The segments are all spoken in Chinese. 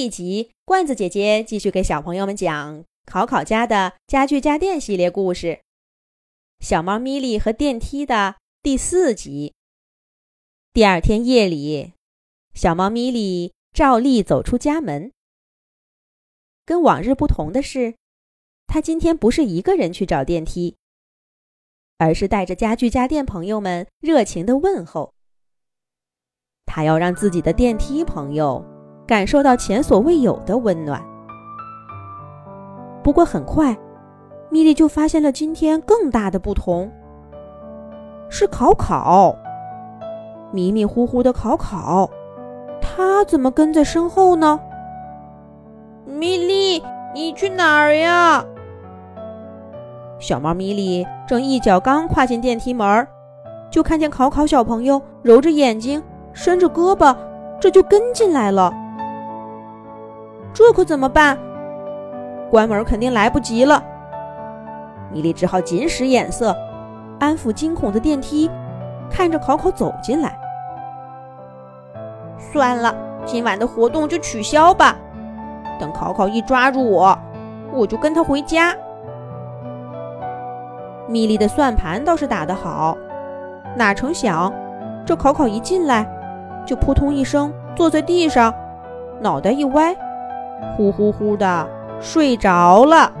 一集，罐子姐姐继续给小朋友们讲考考家的家具家电系列故事，《小猫咪莉和电梯》的第四集。第二天夜里，小猫咪莉照例走出家门。跟往日不同的是，它今天不是一个人去找电梯，而是带着家具家电朋友们热情的问候。它要让自己的电梯朋友。感受到前所未有的温暖。不过很快，米莉就发现了今天更大的不同。是考考，迷迷糊糊的考考，他怎么跟在身后呢？米莉，你去哪儿呀？小猫咪莉正一脚刚跨进电梯门，就看见考考小朋友揉着眼睛，伸着胳膊，这就跟进来了。这可怎么办？关门肯定来不及了。米莉只好紧使眼色，安抚惊恐的电梯，看着考考走进来。算了，今晚的活动就取消吧。等考考一抓住我，我就跟他回家。米莉的算盘倒是打得好，哪成想，这考考一进来，就扑通一声坐在地上，脑袋一歪。呼呼呼的睡着了。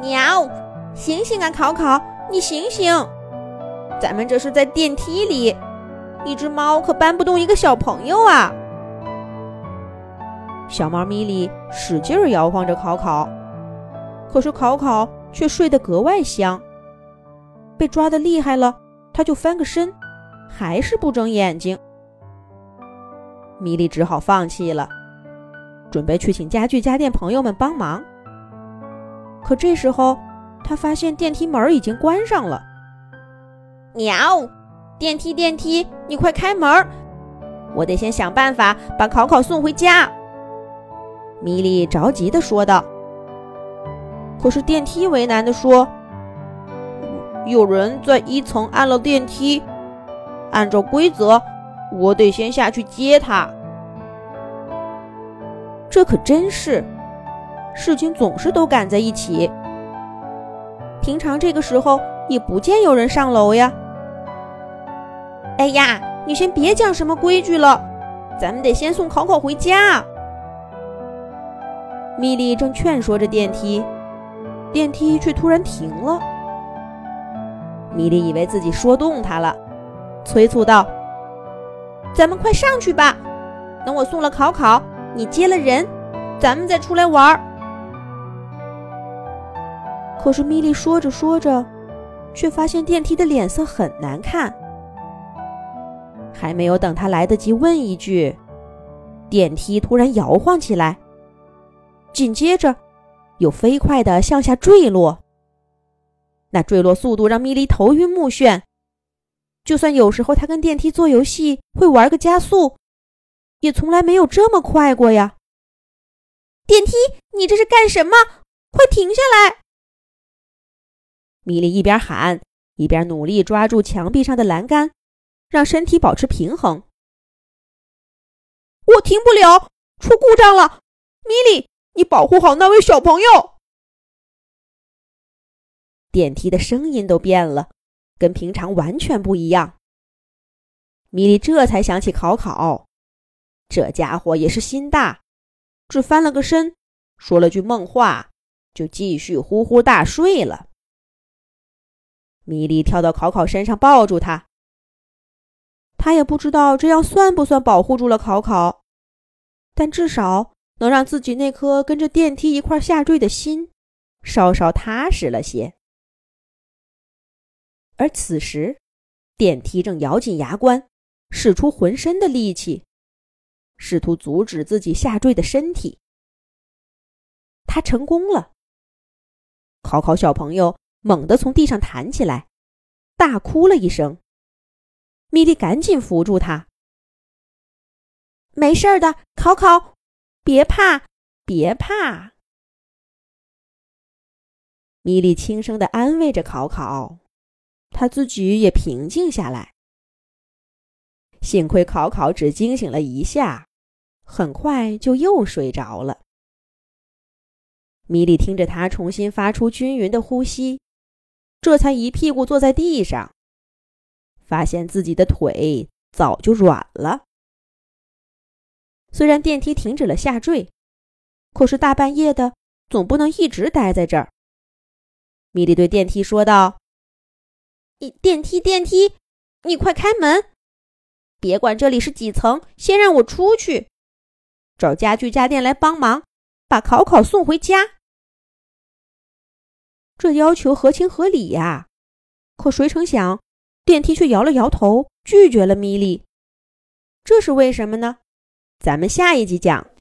喵！醒醒啊，考考，你醒醒！咱们这是在电梯里，一只猫可搬不动一个小朋友啊。小猫咪莉使劲摇晃着考考，可是考考却睡得格外香。被抓的厉害了，他就翻个身，还是不睁眼睛。米莉只好放弃了。准备去请家具家电朋友们帮忙，可这时候他发现电梯门已经关上了。喵！电梯电梯，你快开门！我得先想办法把考考送回家。米莉着急地说道。可是电梯为难地说：“有人在一层按了电梯，按照规则，我得先下去接他。”这可真是，事情总是都赶在一起。平常这个时候也不见有人上楼呀。哎呀，你先别讲什么规矩了，咱们得先送考考回家。米莉正劝说着电梯，电梯却突然停了。米莉以为自己说动他了，催促道：“咱们快上去吧，等我送了考考。”你接了人，咱们再出来玩儿。可是米莉说着说着，却发现电梯的脸色很难看。还没有等他来得及问一句，电梯突然摇晃起来，紧接着又飞快的向下坠落。那坠落速度让米莉头晕目眩。就算有时候他跟电梯做游戏会玩个加速。也从来没有这么快过呀！电梯，你这是干什么？快停下来！米莉一边喊，一边努力抓住墙壁上的栏杆，让身体保持平衡。我停不了，出故障了！米莉，你保护好那位小朋友！电梯的声音都变了，跟平常完全不一样。米莉这才想起考考。这家伙也是心大，只翻了个身，说了句梦话，就继续呼呼大睡了。米莉跳到考考身上，抱住他。他也不知道这样算不算保护住了考考，但至少能让自己那颗跟着电梯一块下坠的心稍稍踏实了些。而此时，电梯正咬紧牙关，使出浑身的力气。试图阻止自己下坠的身体，他成功了。考考小朋友猛地从地上弹起来，大哭了一声。米莉赶紧扶住他：“没事的，考考，别怕，别怕。”米莉轻声的安慰着考考，他自己也平静下来。幸亏考考只惊醒了一下。很快就又睡着了。米莉听着他重新发出均匀的呼吸，这才一屁股坐在地上，发现自己的腿早就软了。虽然电梯停止了下坠，可是大半夜的，总不能一直待在这儿。米莉对电梯说道：“你电梯，电梯，你快开门！别管这里是几层，先让我出去。找家具家电来帮忙，把考考送回家。”这要求合情合理呀，可谁成想，电梯却摇了摇头，拒绝了米莉。这是为什么呢？咱们下一集讲。